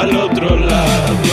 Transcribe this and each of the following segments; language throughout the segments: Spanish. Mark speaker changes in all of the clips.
Speaker 1: al otro lado.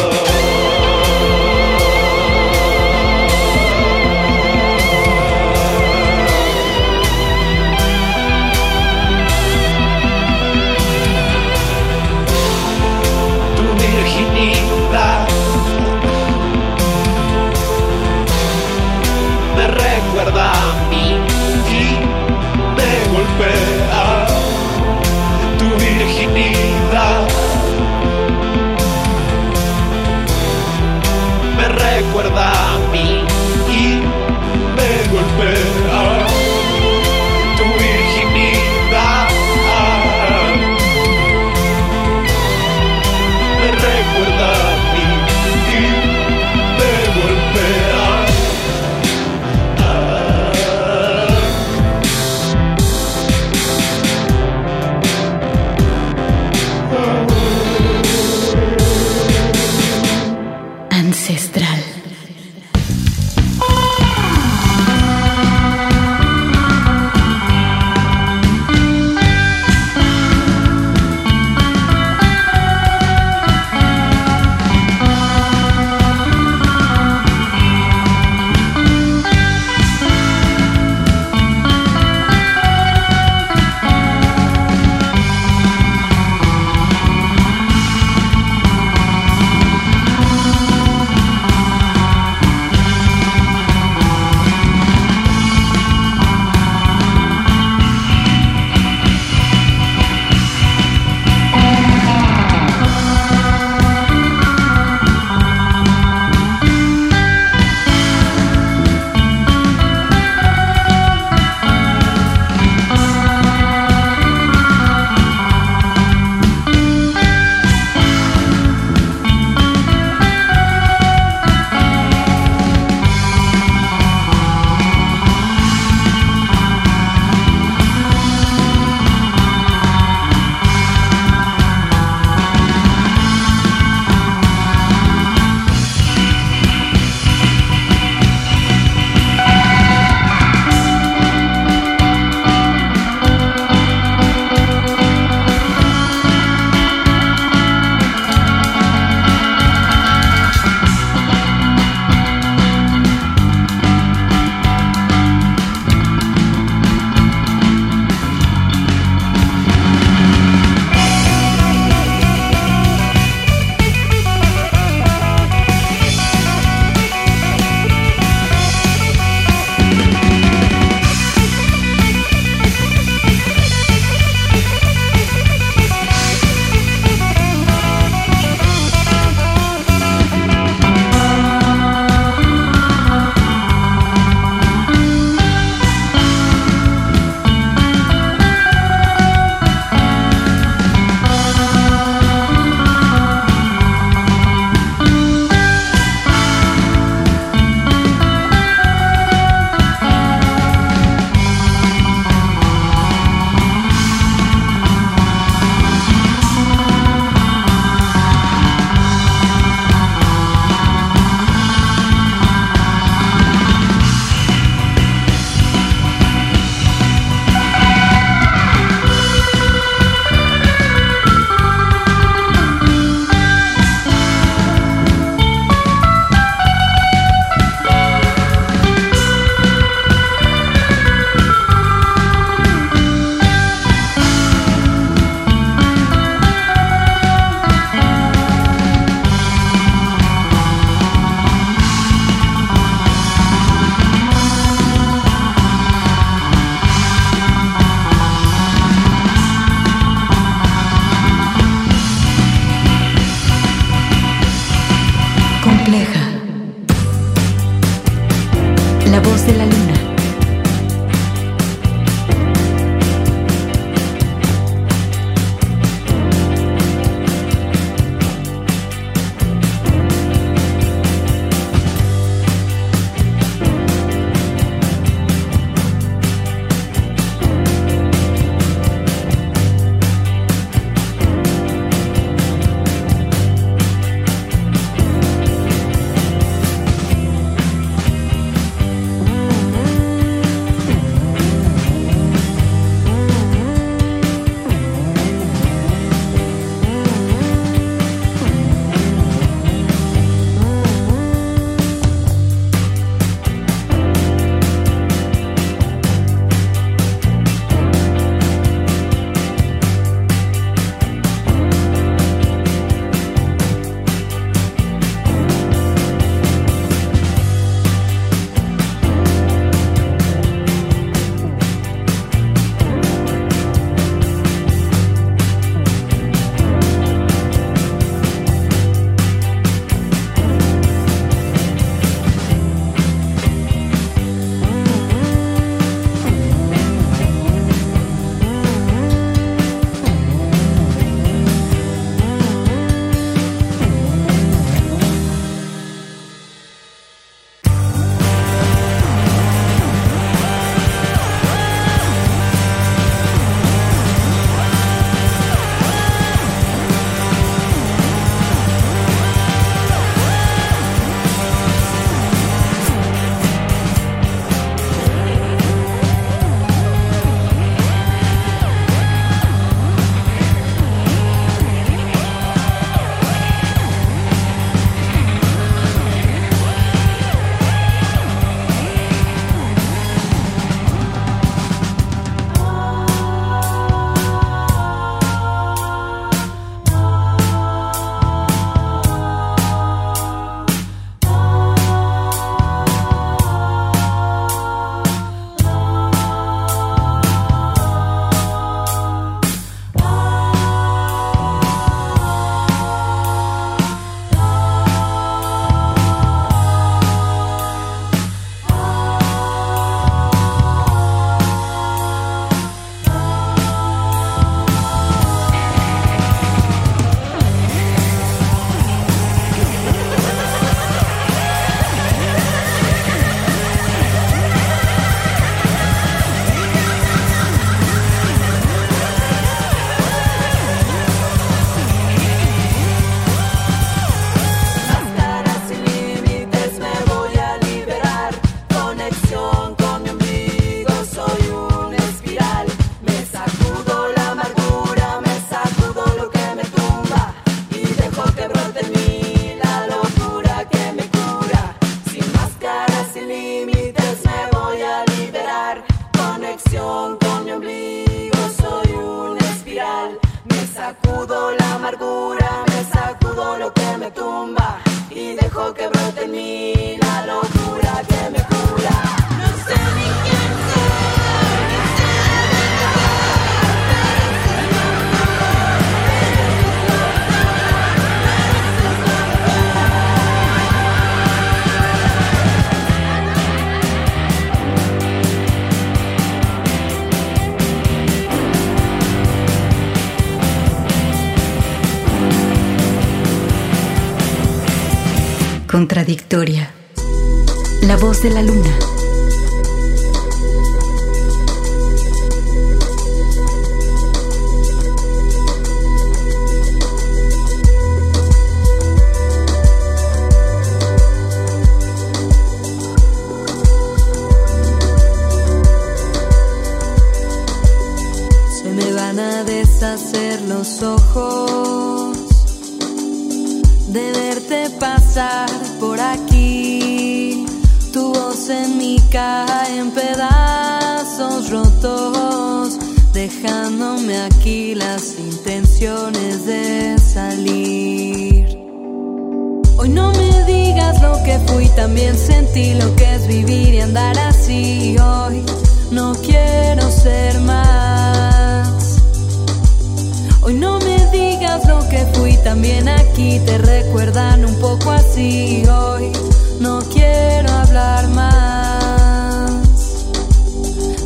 Speaker 2: contradictoria. La voz de la luna.
Speaker 3: Se me van a deshacer los ojos en mí cae en pedazos rotos, dejándome aquí las intenciones de salir. Hoy no me digas lo que fui, también sentí lo que es vivir y andar así. Hoy no quiero ser más. Hoy no me digas lo que fui, también aquí te recuerdan un poco así. Hoy no quiero hablar más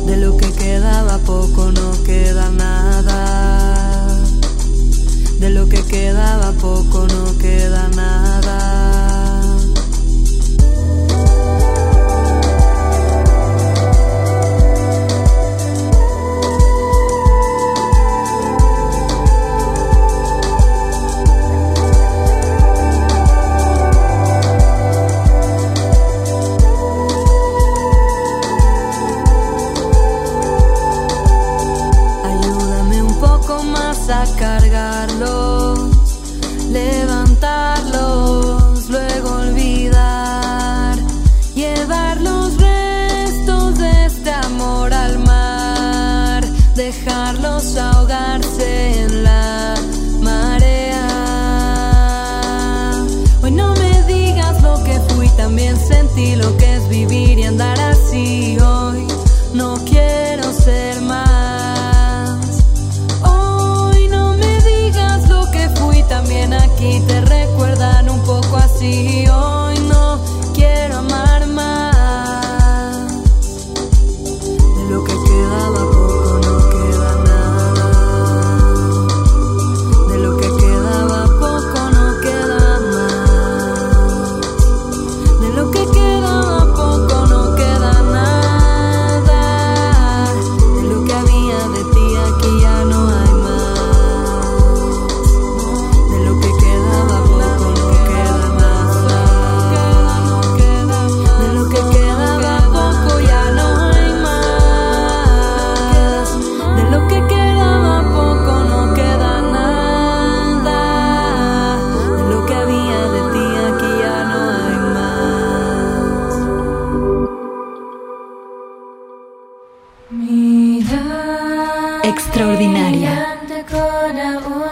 Speaker 3: de lo que quedaba poco, no queda nada.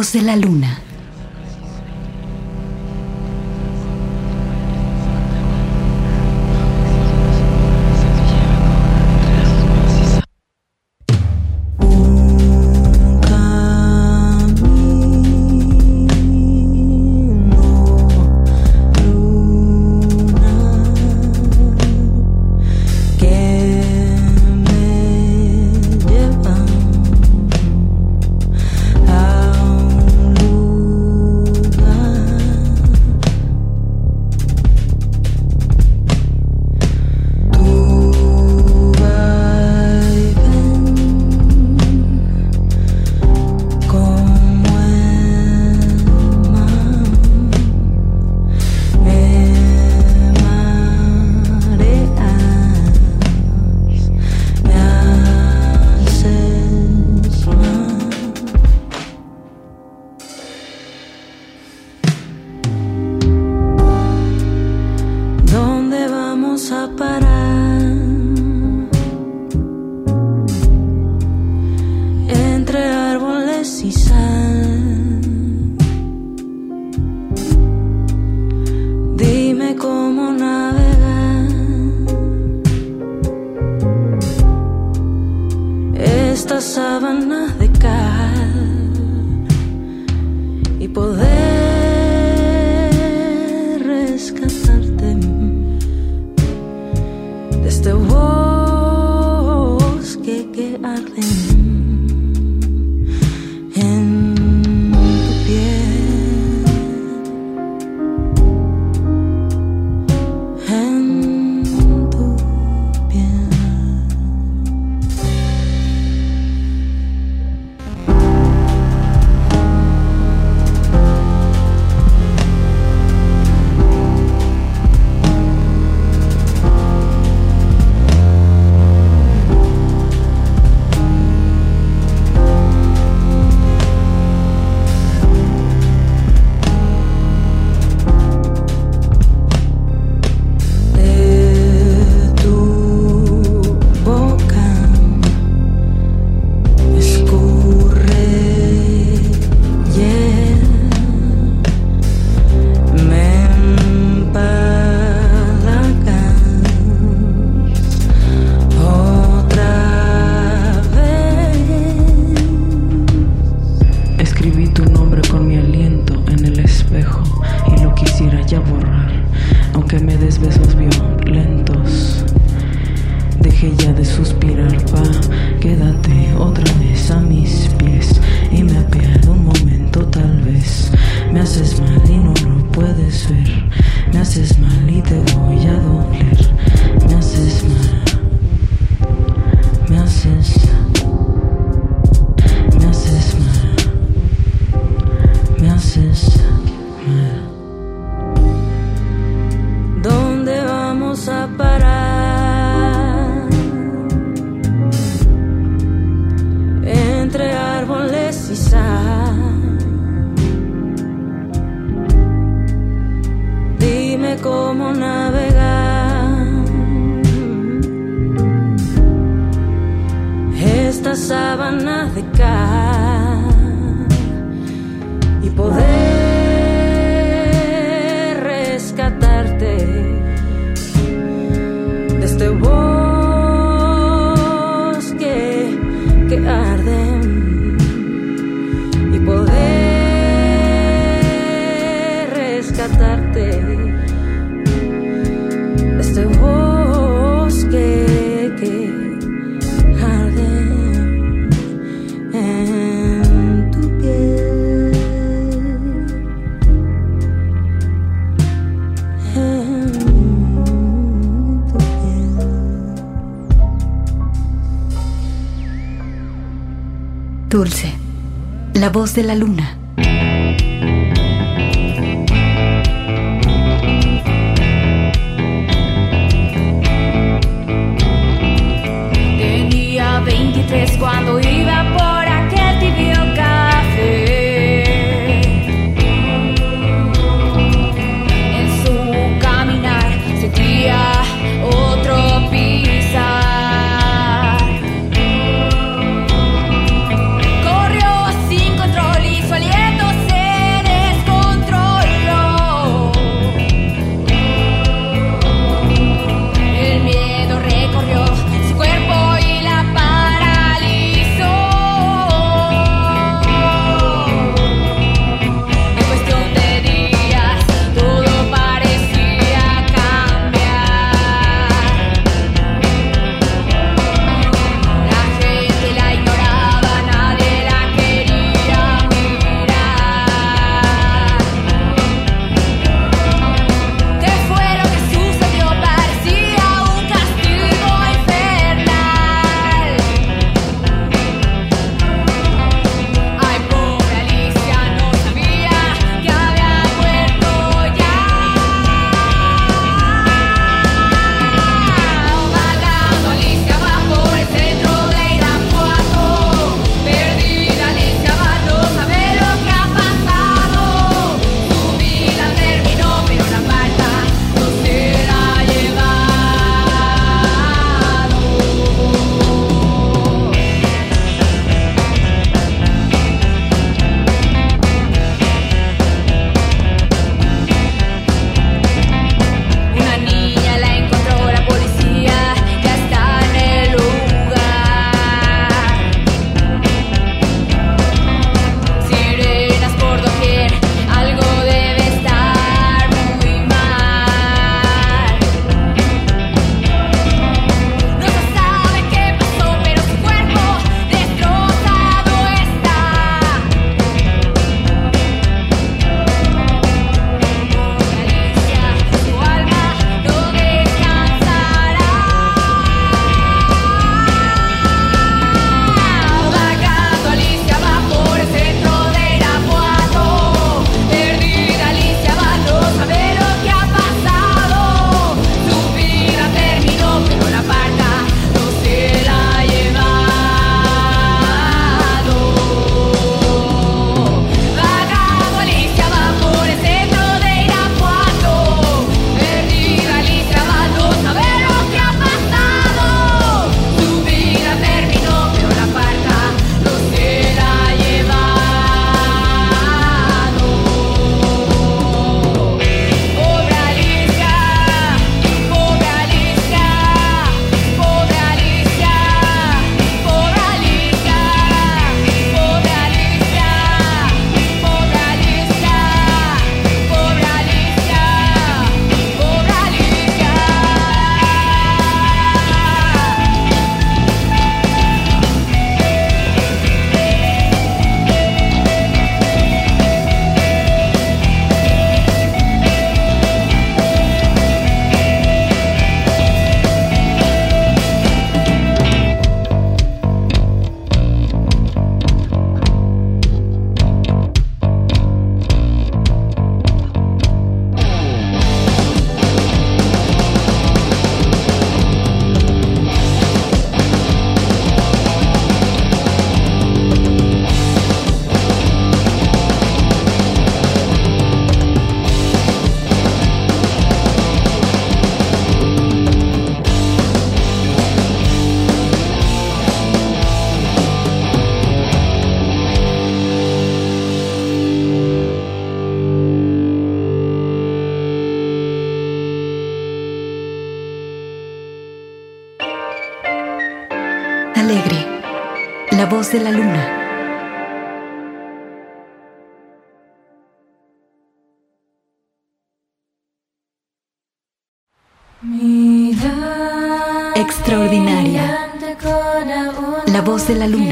Speaker 4: De
Speaker 5: la luna.
Speaker 6: De
Speaker 7: la luna.
Speaker 8: de la luna. Extraordinaria. La voz de la luna.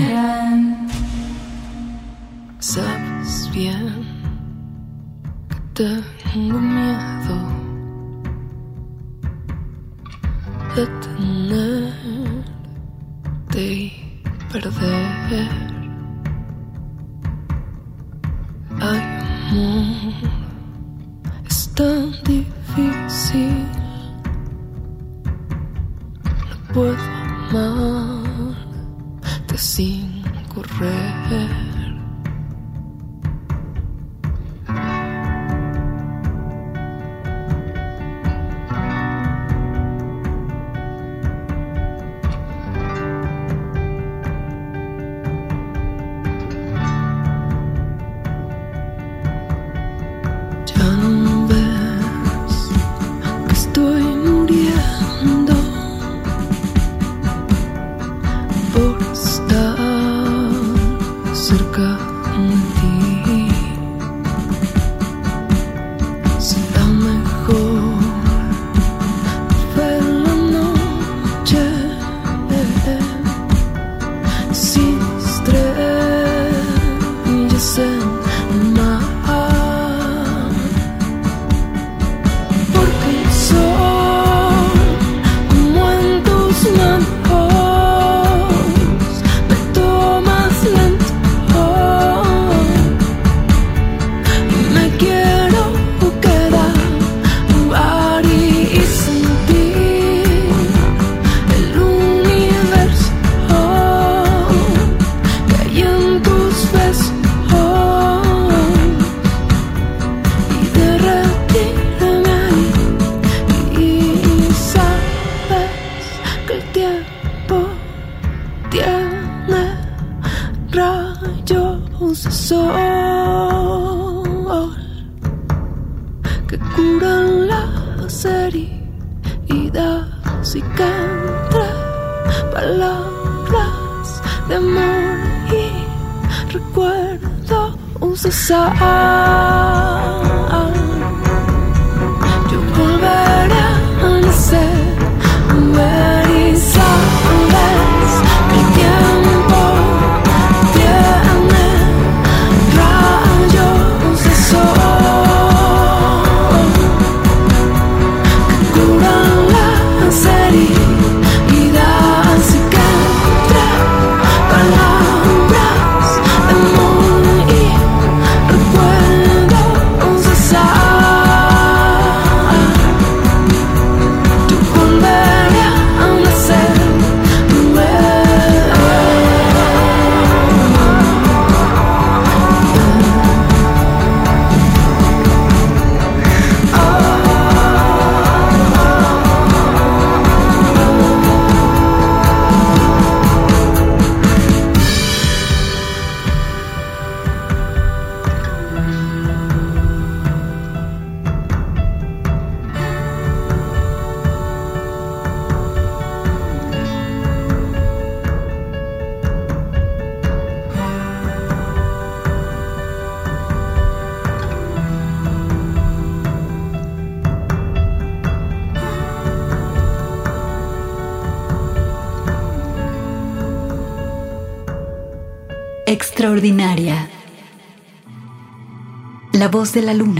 Speaker 6: de la
Speaker 8: luna.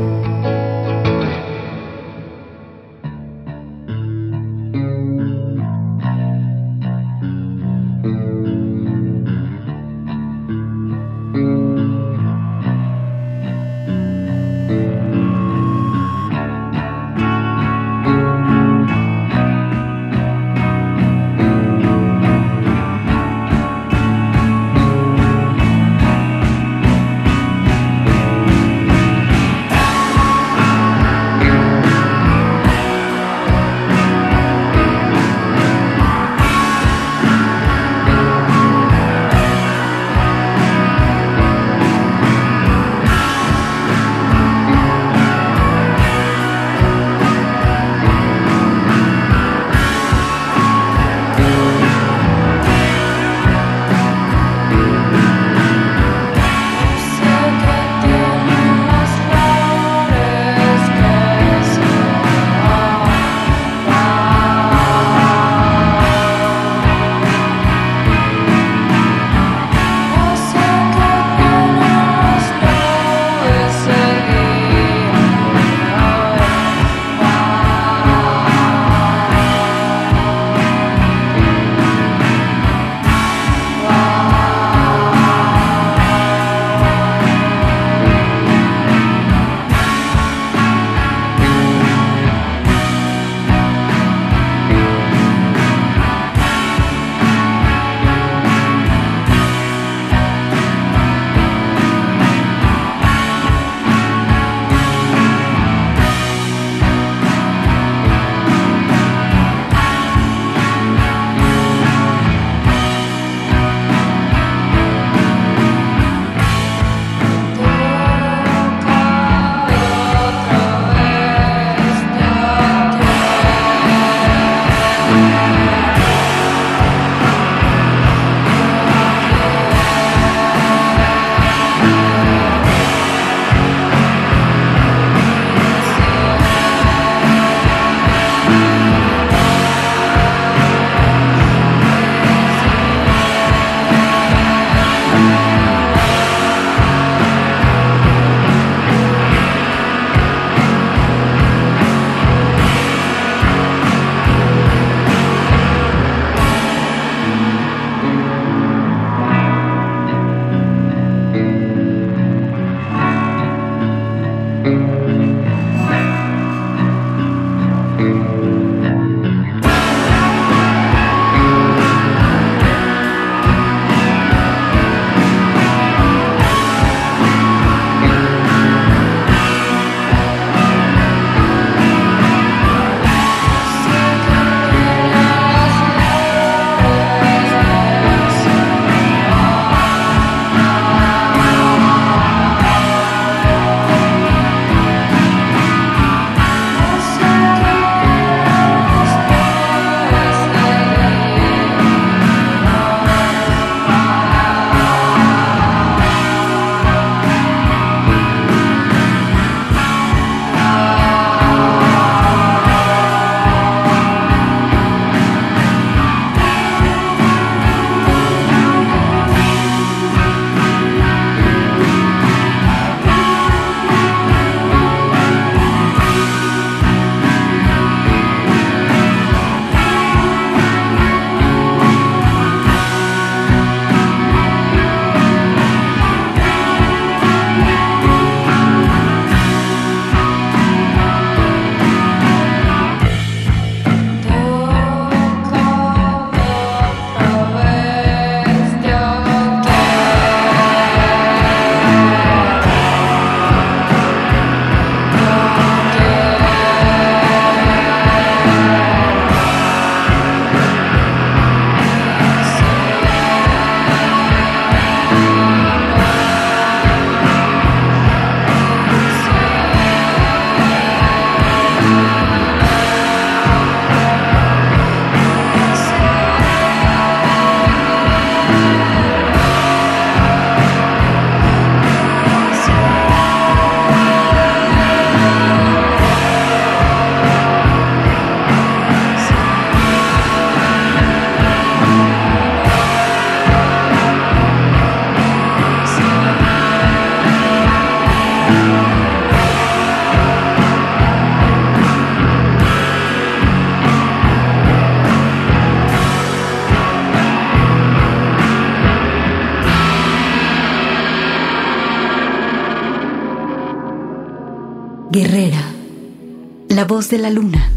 Speaker 9: De la luna.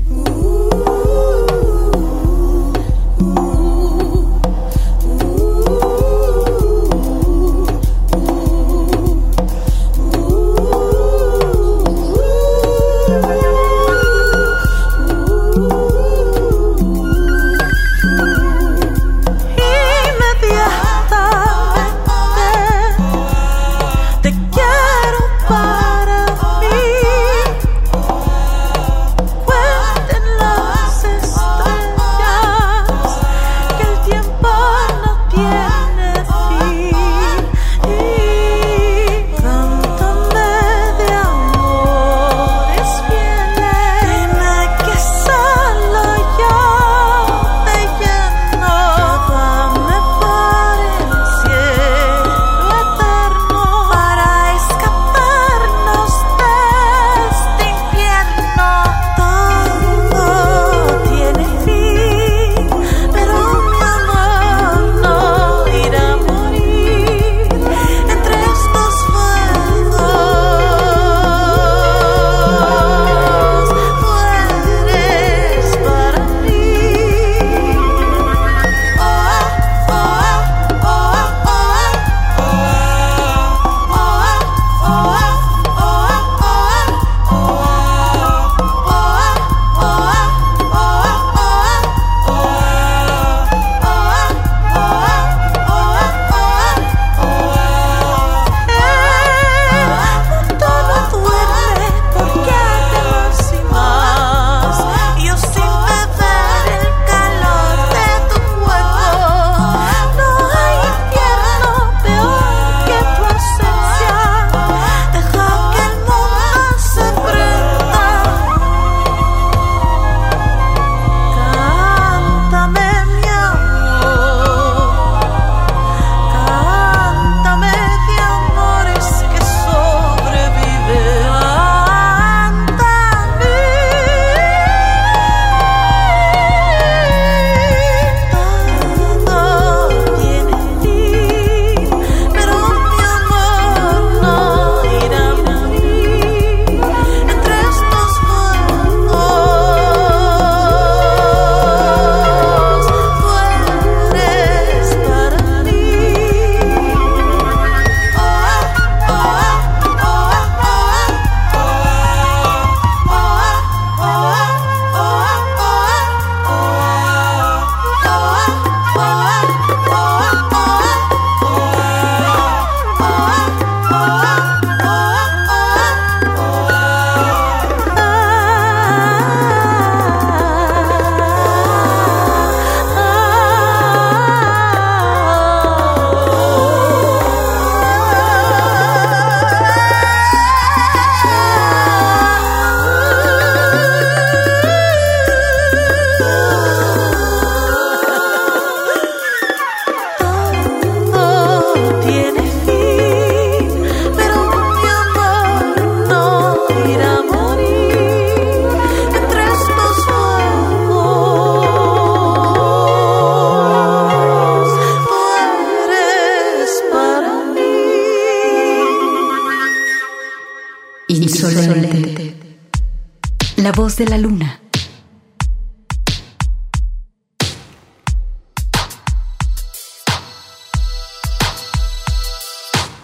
Speaker 9: De la luna.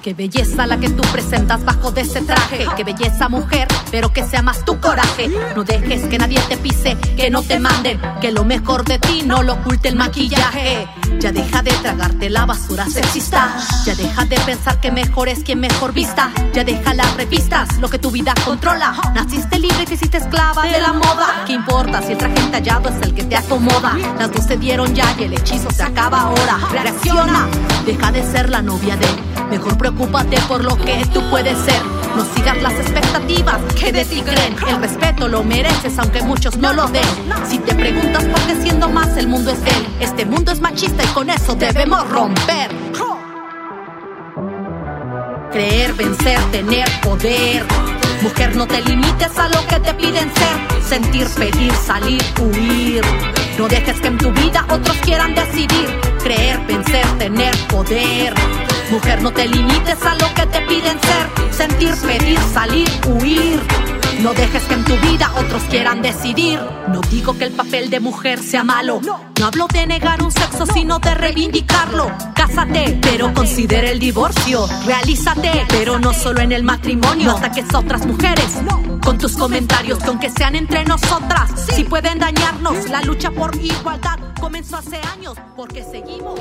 Speaker 10: Qué belleza la que tú presentas bajo de ese traje. Qué belleza mujer, pero que sea más tu coraje. No dejes que nadie te pise, que no te manden. Que lo mejor de ti no lo oculte el maquillaje. Ya deja de tragarte la basura sexista. Ya deja de pensar que mejor es quien mejor vista. Ya deja las revistas, lo que tu vida controla. Naciste libre y te hiciste esclava de la moda. ¿Qué importa si el traje entallado es el que te acomoda? Las dos se dieron ya y el hechizo se acaba ahora. Reacciona, deja de ser la novia de. Mejor preocúpate por lo que tú puedes ser. No sigas las expectativas que de ti creen. El respeto lo mereces aunque muchos no lo den. Si te preguntas por qué siendo más el mundo es él, este mundo es machista y con eso debemos romper. Creer, vencer, tener poder. Mujer, no te limites a lo que te piden ser. Sentir, pedir, salir, huir. No dejes que en tu vida otros quieran decidir. Creer, vencer, tener poder. Mujer, no te limites a lo que te piden ser. Sentir, pedir, salir, huir. No dejes que en tu vida otros quieran decidir. No digo que el papel de mujer sea malo. No hablo de negar un sexo, sino de reivindicarlo. Cásate, pero considera el divorcio. Realízate, pero no solo en el matrimonio. No ataques a otras mujeres con tus comentarios, que aunque sean entre nosotras, si pueden dañarnos. La lucha por igualdad comenzó hace años porque seguimos.